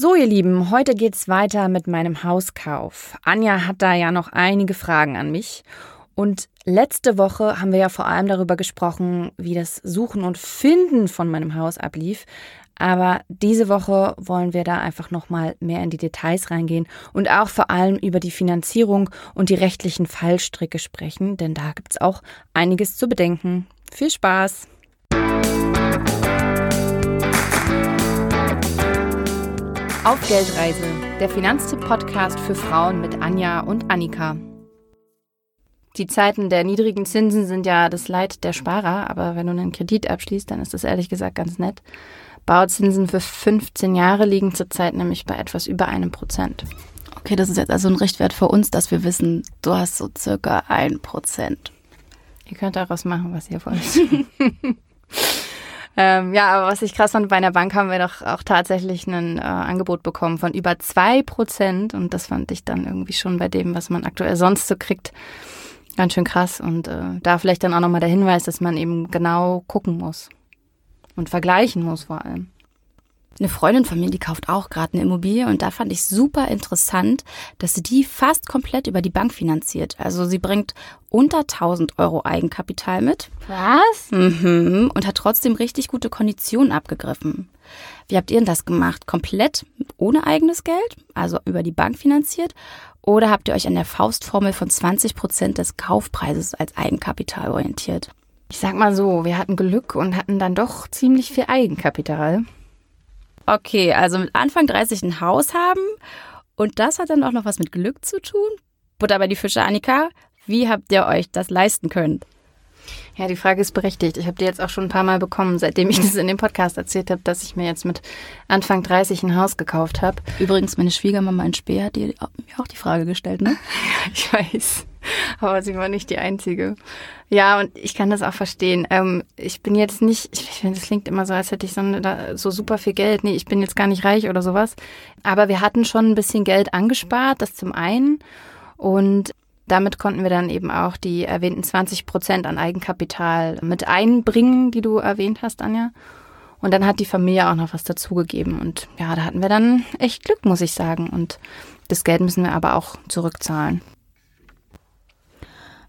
So, ihr Lieben, heute geht's weiter mit meinem Hauskauf. Anja hat da ja noch einige Fragen an mich. Und letzte Woche haben wir ja vor allem darüber gesprochen, wie das Suchen und Finden von meinem Haus ablief. Aber diese Woche wollen wir da einfach nochmal mehr in die Details reingehen und auch vor allem über die Finanzierung und die rechtlichen Fallstricke sprechen, denn da gibt es auch einiges zu bedenken. Viel Spaß! Auf Geldreise, der Finanztipp-Podcast für Frauen mit Anja und Annika. Die Zeiten der niedrigen Zinsen sind ja das Leid der Sparer, aber wenn du einen Kredit abschließt, dann ist das ehrlich gesagt ganz nett. Bauzinsen für 15 Jahre liegen zurzeit nämlich bei etwas über einem Prozent. Okay, das ist jetzt also ein Richtwert für uns, dass wir wissen, du hast so circa ein Prozent. Ihr könnt daraus machen, was ihr wollt. ähm, ja, aber was ich krass fand, bei einer Bank haben wir doch auch tatsächlich ein äh, Angebot bekommen von über zwei Prozent und das fand ich dann irgendwie schon bei dem, was man aktuell sonst so kriegt, ganz schön krass und äh, da vielleicht dann auch nochmal der Hinweis, dass man eben genau gucken muss und vergleichen muss vor allem. Eine Freundin von mir, die kauft auch gerade eine Immobilie und da fand ich super interessant, dass sie die fast komplett über die Bank finanziert. Also sie bringt unter 1000 Euro Eigenkapital mit. Was? Mhm. Und hat trotzdem richtig gute Konditionen abgegriffen. Wie habt ihr denn das gemacht? Komplett ohne eigenes Geld? Also über die Bank finanziert? Oder habt ihr euch an der Faustformel von 20 Prozent des Kaufpreises als Eigenkapital orientiert? Ich sag mal so, wir hatten Glück und hatten dann doch ziemlich viel Eigenkapital. Okay, also mit Anfang 30 ein Haus haben und das hat dann auch noch was mit Glück zu tun? Butter bei die Fische, Annika. Wie habt ihr euch das leisten können? Ja, die Frage ist berechtigt. Ich habe die jetzt auch schon ein paar Mal bekommen, seitdem ich das in dem Podcast erzählt habe, dass ich mir jetzt mit Anfang 30 ein Haus gekauft habe. Übrigens, meine Schwiegermama in Speer hat dir mir auch die Frage gestellt, ne? ich weiß. Aber sie war nicht die Einzige. Ja, und ich kann das auch verstehen. Ähm, ich bin jetzt nicht, ich finde, das klingt immer so, als hätte ich so, so super viel Geld. Nee, ich bin jetzt gar nicht reich oder sowas. Aber wir hatten schon ein bisschen Geld angespart, das zum einen. Und damit konnten wir dann eben auch die erwähnten 20 Prozent an Eigenkapital mit einbringen, die du erwähnt hast, Anja. Und dann hat die Familie auch noch was dazugegeben. Und ja, da hatten wir dann echt Glück, muss ich sagen. Und das Geld müssen wir aber auch zurückzahlen.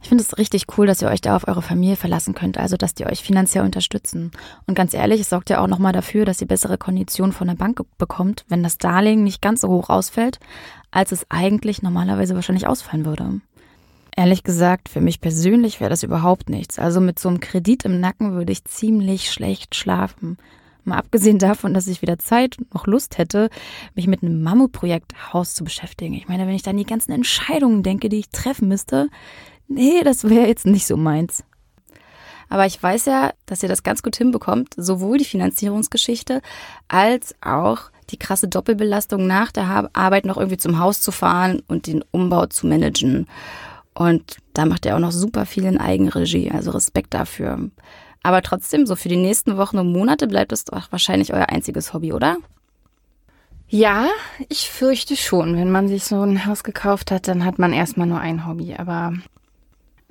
Ich finde es richtig cool, dass ihr euch da auf eure Familie verlassen könnt, also dass die euch finanziell unterstützen. Und ganz ehrlich, es sorgt ja auch nochmal dafür, dass ihr bessere Konditionen von der Bank bekommt, wenn das Darlehen nicht ganz so hoch ausfällt, als es eigentlich normalerweise wahrscheinlich ausfallen würde. Ehrlich gesagt, für mich persönlich wäre das überhaupt nichts. Also mit so einem Kredit im Nacken würde ich ziemlich schlecht schlafen. Mal abgesehen davon, dass ich weder Zeit noch Lust hätte, mich mit einem Mammutprojekt Haus zu beschäftigen. Ich meine, wenn ich dann die ganzen Entscheidungen denke, die ich treffen müsste, nee, das wäre jetzt nicht so meins. Aber ich weiß ja, dass ihr das ganz gut hinbekommt, sowohl die Finanzierungsgeschichte als auch die krasse Doppelbelastung nach der Arbeit noch irgendwie zum Haus zu fahren und den Umbau zu managen. Und da macht ihr auch noch super viel in Eigenregie, also Respekt dafür. Aber trotzdem, so für die nächsten Wochen und Monate bleibt es doch wahrscheinlich euer einziges Hobby, oder? Ja, ich fürchte schon. Wenn man sich so ein Haus gekauft hat, dann hat man erstmal nur ein Hobby. Aber,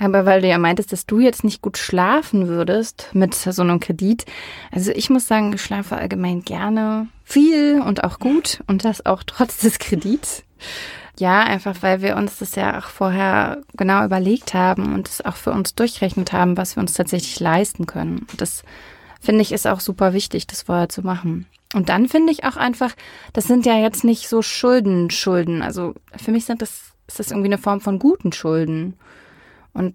aber weil du ja meintest, dass du jetzt nicht gut schlafen würdest mit so einem Kredit. Also ich muss sagen, ich schlafe allgemein gerne viel und auch gut und das auch trotz des Kredits. Ja, einfach weil wir uns das ja auch vorher genau überlegt haben und es auch für uns durchrechnet haben, was wir uns tatsächlich leisten können. Das finde ich ist auch super wichtig, das vorher zu machen. Und dann finde ich auch einfach, das sind ja jetzt nicht so Schulden, Schulden. Also für mich sind das, ist das irgendwie eine Form von guten Schulden. Und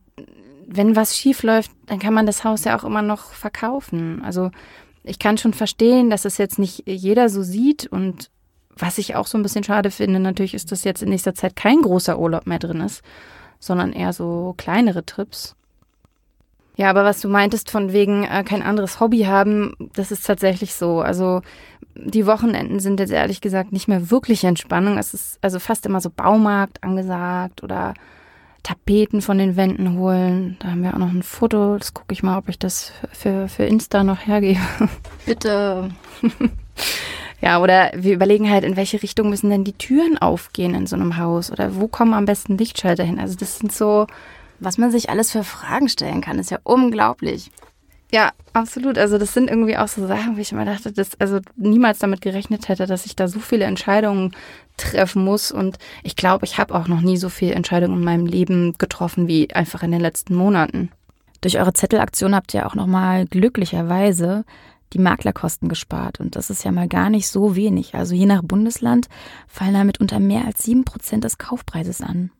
wenn was schief läuft, dann kann man das Haus ja auch immer noch verkaufen. Also ich kann schon verstehen, dass es jetzt nicht jeder so sieht und was ich auch so ein bisschen schade finde, natürlich ist, dass jetzt in nächster Zeit kein großer Urlaub mehr drin ist, sondern eher so kleinere Trips. Ja, aber was du meintest von wegen äh, kein anderes Hobby haben, das ist tatsächlich so. Also die Wochenenden sind jetzt ehrlich gesagt nicht mehr wirklich Entspannung. Es ist also fast immer so Baumarkt angesagt oder Tapeten von den Wänden holen. Da haben wir auch noch ein Foto. Das gucke ich mal, ob ich das für, für Insta noch hergebe. Bitte. Ja, oder wir überlegen halt, in welche Richtung müssen denn die Türen aufgehen in so einem Haus oder wo kommen am besten Lichtschalter hin? Also das sind so, was man sich alles für Fragen stellen kann, ist ja unglaublich. Ja, absolut. Also das sind irgendwie auch so Sachen, wo ich immer dachte, dass also niemals damit gerechnet hätte, dass ich da so viele Entscheidungen treffen muss. Und ich glaube, ich habe auch noch nie so viele Entscheidungen in meinem Leben getroffen wie einfach in den letzten Monaten. Durch eure Zettelaktion habt ihr auch nochmal glücklicherweise die Maklerkosten gespart. Und das ist ja mal gar nicht so wenig. Also je nach Bundesland fallen damit unter mehr als sieben Prozent des Kaufpreises an.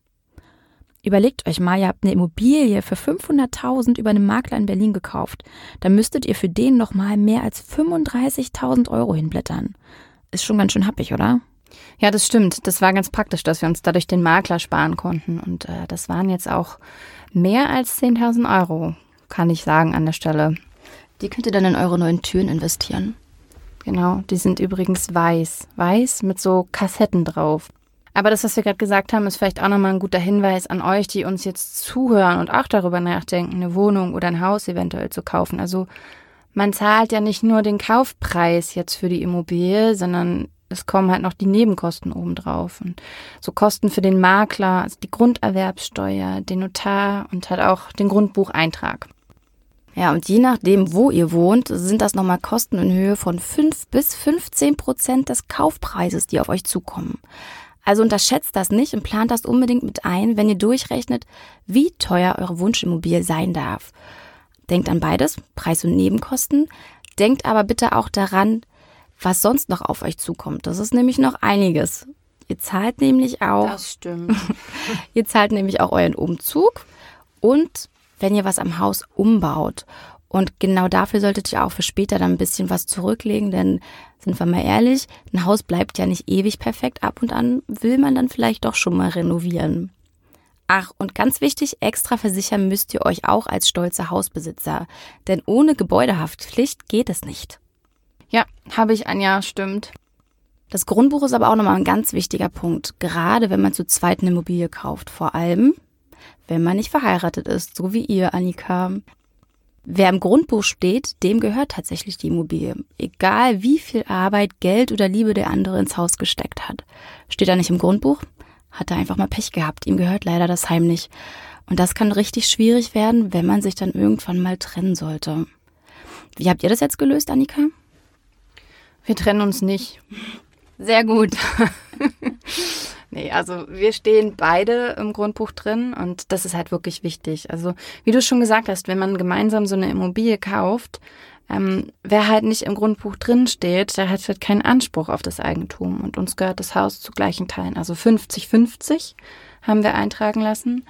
Überlegt euch mal, ihr habt eine Immobilie für 500.000 über einen Makler in Berlin gekauft. Da müsstet ihr für den nochmal mehr als 35.000 Euro hinblättern. Ist schon ganz schön happig, oder? Ja, das stimmt. Das war ganz praktisch, dass wir uns dadurch den Makler sparen konnten. Und äh, das waren jetzt auch mehr als 10.000 Euro, kann ich sagen an der Stelle. Die könnt ihr dann in eure neuen Türen investieren. Genau, die sind übrigens weiß. Weiß mit so Kassetten drauf. Aber das, was wir gerade gesagt haben, ist vielleicht auch nochmal ein guter Hinweis an euch, die uns jetzt zuhören und auch darüber nachdenken, eine Wohnung oder ein Haus eventuell zu kaufen. Also man zahlt ja nicht nur den Kaufpreis jetzt für die Immobilie, sondern es kommen halt noch die Nebenkosten obendrauf. Und so Kosten für den Makler, also die Grunderwerbssteuer, den Notar und halt auch den Grundbucheintrag. Ja, und je nachdem, wo ihr wohnt, sind das nochmal Kosten in Höhe von 5 bis 15 Prozent des Kaufpreises, die auf euch zukommen. Also unterschätzt das nicht und plant das unbedingt mit ein, wenn ihr durchrechnet, wie teuer eure Wunschimmobilie sein darf. Denkt an beides, Preis und Nebenkosten. Denkt aber bitte auch daran, was sonst noch auf euch zukommt. Das ist nämlich noch einiges. Ihr zahlt nämlich auch. Das stimmt. ihr zahlt nämlich auch euren Umzug und wenn ihr was am Haus umbaut. Und genau dafür solltet ihr auch für später dann ein bisschen was zurücklegen, denn sind wir mal ehrlich, ein Haus bleibt ja nicht ewig perfekt. Ab und an will man dann vielleicht doch schon mal renovieren. Ach, und ganz wichtig, extra versichern müsst ihr euch auch als stolzer Hausbesitzer. Denn ohne Gebäudehaftpflicht geht es nicht. Ja, habe ich, Anja, stimmt. Das Grundbuch ist aber auch nochmal ein ganz wichtiger Punkt, gerade wenn man zu zweit eine Immobilie kauft. Vor allem, wenn man nicht verheiratet ist, so wie ihr, Annika. Wer im Grundbuch steht, dem gehört tatsächlich die Immobilie. Egal wie viel Arbeit, Geld oder Liebe der andere ins Haus gesteckt hat. Steht er nicht im Grundbuch, hat er einfach mal Pech gehabt. Ihm gehört leider das Heim nicht. Und das kann richtig schwierig werden, wenn man sich dann irgendwann mal trennen sollte. Wie habt ihr das jetzt gelöst, Annika? Wir trennen uns nicht. Sehr gut. Nee, also wir stehen beide im Grundbuch drin und das ist halt wirklich wichtig. Also wie du schon gesagt hast, wenn man gemeinsam so eine Immobilie kauft, ähm, wer halt nicht im Grundbuch drin steht, der hat halt keinen Anspruch auf das Eigentum und uns gehört das Haus zu gleichen Teilen. Also 50-50 haben wir eintragen lassen.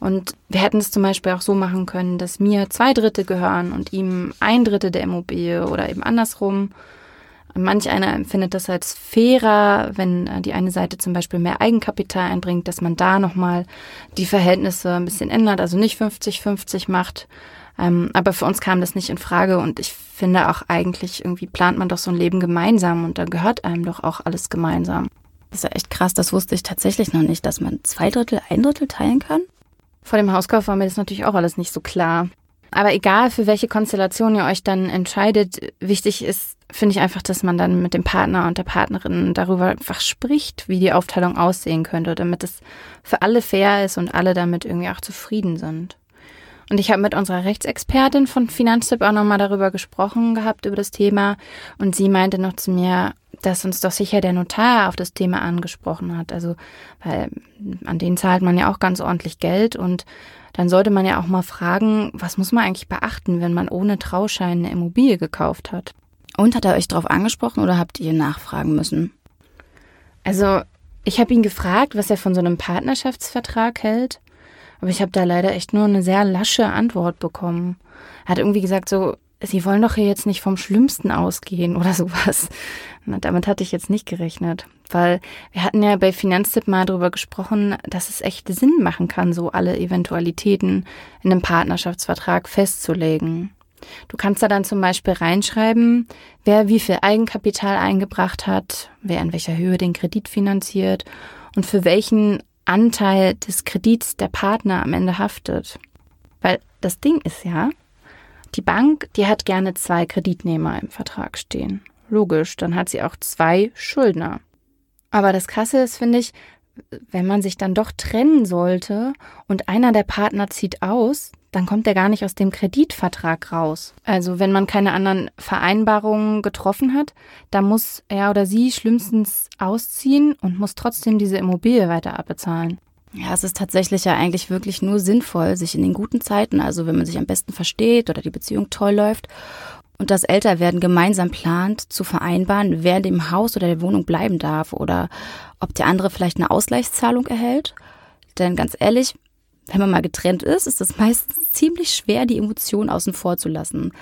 Und wir hätten es zum Beispiel auch so machen können, dass mir zwei Drittel gehören und ihm ein Drittel der Immobilie oder eben andersrum. Manch einer empfindet das als fairer, wenn äh, die eine Seite zum Beispiel mehr Eigenkapital einbringt, dass man da nochmal die Verhältnisse ein bisschen ändert, also nicht 50-50 macht. Ähm, aber für uns kam das nicht in Frage und ich finde auch eigentlich irgendwie plant man doch so ein Leben gemeinsam und da gehört einem doch auch alles gemeinsam. Das ist ja echt krass, das wusste ich tatsächlich noch nicht, dass man zwei Drittel, ein Drittel teilen kann. Vor dem Hauskauf war mir das natürlich auch alles nicht so klar. Aber egal, für welche Konstellation ihr euch dann entscheidet, wichtig ist, finde ich einfach, dass man dann mit dem Partner und der Partnerin darüber einfach spricht, wie die Aufteilung aussehen könnte, damit es für alle fair ist und alle damit irgendwie auch zufrieden sind. Und ich habe mit unserer Rechtsexpertin von Finanztipp auch nochmal darüber gesprochen gehabt, über das Thema. Und sie meinte noch zu mir, dass uns doch sicher der Notar auf das Thema angesprochen hat. Also, weil an den zahlt man ja auch ganz ordentlich Geld und dann sollte man ja auch mal fragen, was muss man eigentlich beachten, wenn man ohne Trauschein eine Immobilie gekauft hat. Und hat er euch darauf angesprochen oder habt ihr nachfragen müssen? Also, ich habe ihn gefragt, was er von so einem Partnerschaftsvertrag hält. Aber ich habe da leider echt nur eine sehr lasche Antwort bekommen. Er hat irgendwie gesagt, so, Sie wollen doch hier jetzt nicht vom Schlimmsten ausgehen oder sowas. Na, damit hatte ich jetzt nicht gerechnet, weil wir hatten ja bei Finanztipp mal darüber gesprochen, dass es echt Sinn machen kann, so alle Eventualitäten in einem Partnerschaftsvertrag festzulegen. Du kannst da dann zum Beispiel reinschreiben, wer wie viel Eigenkapital eingebracht hat, wer in welcher Höhe den Kredit finanziert und für welchen Anteil des Kredits der Partner am Ende haftet. Weil das Ding ist ja, die Bank, die hat gerne zwei Kreditnehmer im Vertrag stehen. Logisch, dann hat sie auch zwei Schuldner. Aber das Krasse ist, finde ich, wenn man sich dann doch trennen sollte und einer der Partner zieht aus, dann kommt er gar nicht aus dem Kreditvertrag raus. Also wenn man keine anderen Vereinbarungen getroffen hat, dann muss er oder sie schlimmstens ausziehen und muss trotzdem diese Immobilie weiter abbezahlen. Ja, es ist tatsächlich ja eigentlich wirklich nur sinnvoll, sich in den guten Zeiten, also wenn man sich am besten versteht oder die Beziehung toll läuft und das Älterwerden gemeinsam plant, zu vereinbaren, wer in dem Haus oder der Wohnung bleiben darf oder ob der andere vielleicht eine Ausgleichszahlung erhält. Denn ganz ehrlich, wenn man mal getrennt ist, ist es meistens ziemlich schwer, die Emotionen außen vor zu lassen.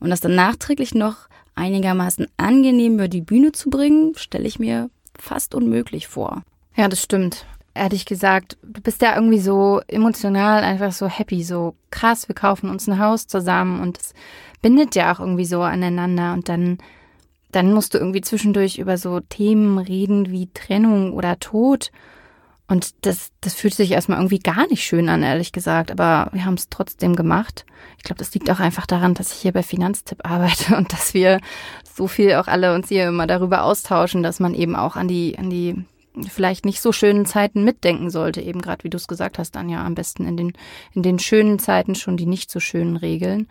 Und das dann nachträglich noch einigermaßen angenehm über die Bühne zu bringen, stelle ich mir fast unmöglich vor. Ja, das stimmt. Ehrlich gesagt, du bist ja irgendwie so emotional einfach so happy, so krass, wir kaufen uns ein Haus zusammen und es bindet ja auch irgendwie so aneinander und dann, dann musst du irgendwie zwischendurch über so Themen reden wie Trennung oder Tod und das, das fühlt sich erstmal irgendwie gar nicht schön an, ehrlich gesagt. Aber wir haben es trotzdem gemacht. Ich glaube, das liegt auch einfach daran, dass ich hier bei Finanztipp arbeite und dass wir so viel auch alle uns hier immer darüber austauschen, dass man eben auch an die, an die vielleicht nicht so schönen Zeiten mitdenken sollte. Eben gerade, wie du es gesagt hast, dann ja am besten in den, in den schönen Zeiten schon die nicht so schönen Regeln.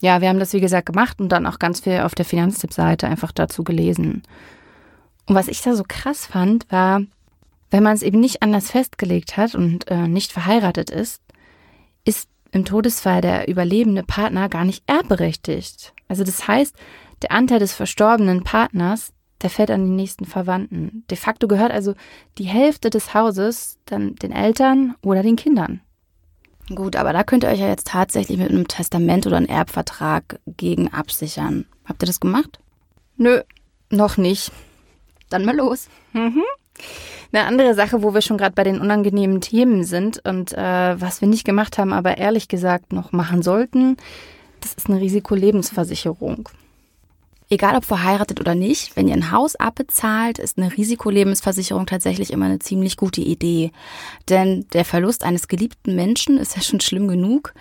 Ja, wir haben das, wie gesagt, gemacht und dann auch ganz viel auf der Finanztipp-Seite einfach dazu gelesen. Und was ich da so krass fand, war, wenn man es eben nicht anders festgelegt hat und äh, nicht verheiratet ist, ist im Todesfall der überlebende Partner gar nicht erbberechtigt. Also das heißt, der Anteil des verstorbenen Partners, der fällt an die nächsten Verwandten. De facto gehört also die Hälfte des Hauses dann den Eltern oder den Kindern. Gut, aber da könnt ihr euch ja jetzt tatsächlich mit einem Testament oder einem Erbvertrag gegen absichern. Habt ihr das gemacht? Nö, noch nicht. Dann mal los. Mhm. Eine andere Sache, wo wir schon gerade bei den unangenehmen Themen sind und äh, was wir nicht gemacht haben, aber ehrlich gesagt noch machen sollten, das ist eine Risikolebensversicherung. Egal ob verheiratet oder nicht, wenn ihr ein Haus abbezahlt, ist eine Risikolebensversicherung tatsächlich immer eine ziemlich gute Idee. Denn der Verlust eines geliebten Menschen ist ja schon schlimm genug.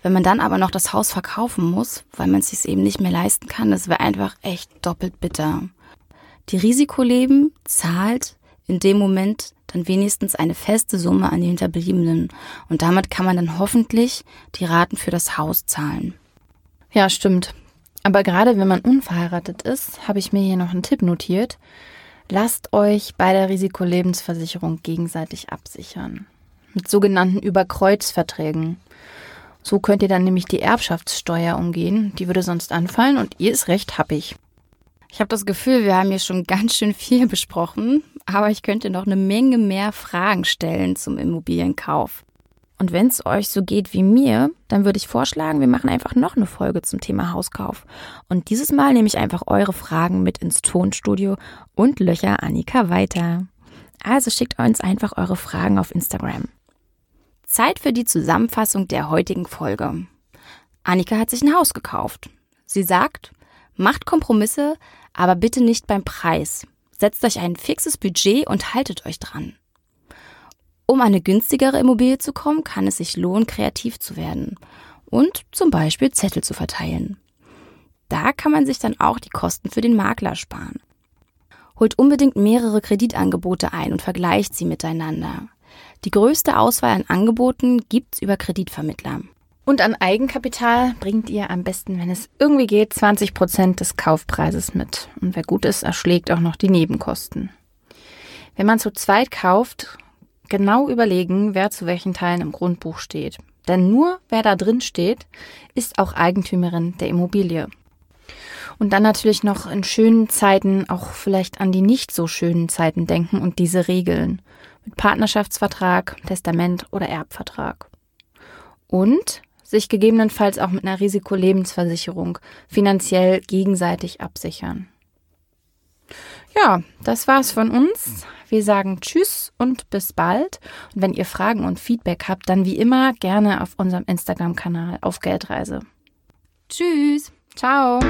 Wenn man dann aber noch das Haus verkaufen muss, weil man es sich eben nicht mehr leisten kann, das wäre einfach echt doppelt bitter. Die Risikoleben zahlt in dem Moment dann wenigstens eine feste Summe an die Hinterbliebenen. Und damit kann man dann hoffentlich die Raten für das Haus zahlen. Ja, stimmt. Aber gerade wenn man unverheiratet ist, habe ich mir hier noch einen Tipp notiert. Lasst euch bei der Risikolebensversicherung gegenseitig absichern. Mit sogenannten Überkreuzverträgen. So könnt ihr dann nämlich die Erbschaftssteuer umgehen. Die würde sonst anfallen und ihr ist recht happig. Ich habe das Gefühl, wir haben hier schon ganz schön viel besprochen, aber ich könnte noch eine Menge mehr Fragen stellen zum Immobilienkauf. Und wenn es euch so geht wie mir, dann würde ich vorschlagen, wir machen einfach noch eine Folge zum Thema Hauskauf. Und dieses Mal nehme ich einfach eure Fragen mit ins Tonstudio und löcher Annika weiter. Also schickt uns einfach eure Fragen auf Instagram. Zeit für die Zusammenfassung der heutigen Folge. Annika hat sich ein Haus gekauft. Sie sagt, macht Kompromisse, aber bitte nicht beim Preis. Setzt euch ein fixes Budget und haltet euch dran. Um eine günstigere Immobilie zu kommen, kann es sich lohnen, kreativ zu werden und zum Beispiel Zettel zu verteilen. Da kann man sich dann auch die Kosten für den Makler sparen. Holt unbedingt mehrere Kreditangebote ein und vergleicht sie miteinander. Die größte Auswahl an Angeboten gibt's über Kreditvermittler. Und an Eigenkapital bringt ihr am besten, wenn es irgendwie geht, 20 Prozent des Kaufpreises mit. Und wer gut ist, erschlägt auch noch die Nebenkosten. Wenn man zu zweit kauft, genau überlegen, wer zu welchen Teilen im Grundbuch steht. Denn nur wer da drin steht, ist auch Eigentümerin der Immobilie. Und dann natürlich noch in schönen Zeiten auch vielleicht an die nicht so schönen Zeiten denken und diese regeln. Mit Partnerschaftsvertrag, Testament oder Erbvertrag. Und sich gegebenenfalls auch mit einer Risikolebensversicherung finanziell gegenseitig absichern. Ja, das war's von uns. Wir sagen Tschüss und bis bald. Und wenn ihr Fragen und Feedback habt, dann wie immer gerne auf unserem Instagram-Kanal auf Geldreise. Tschüss. Ciao.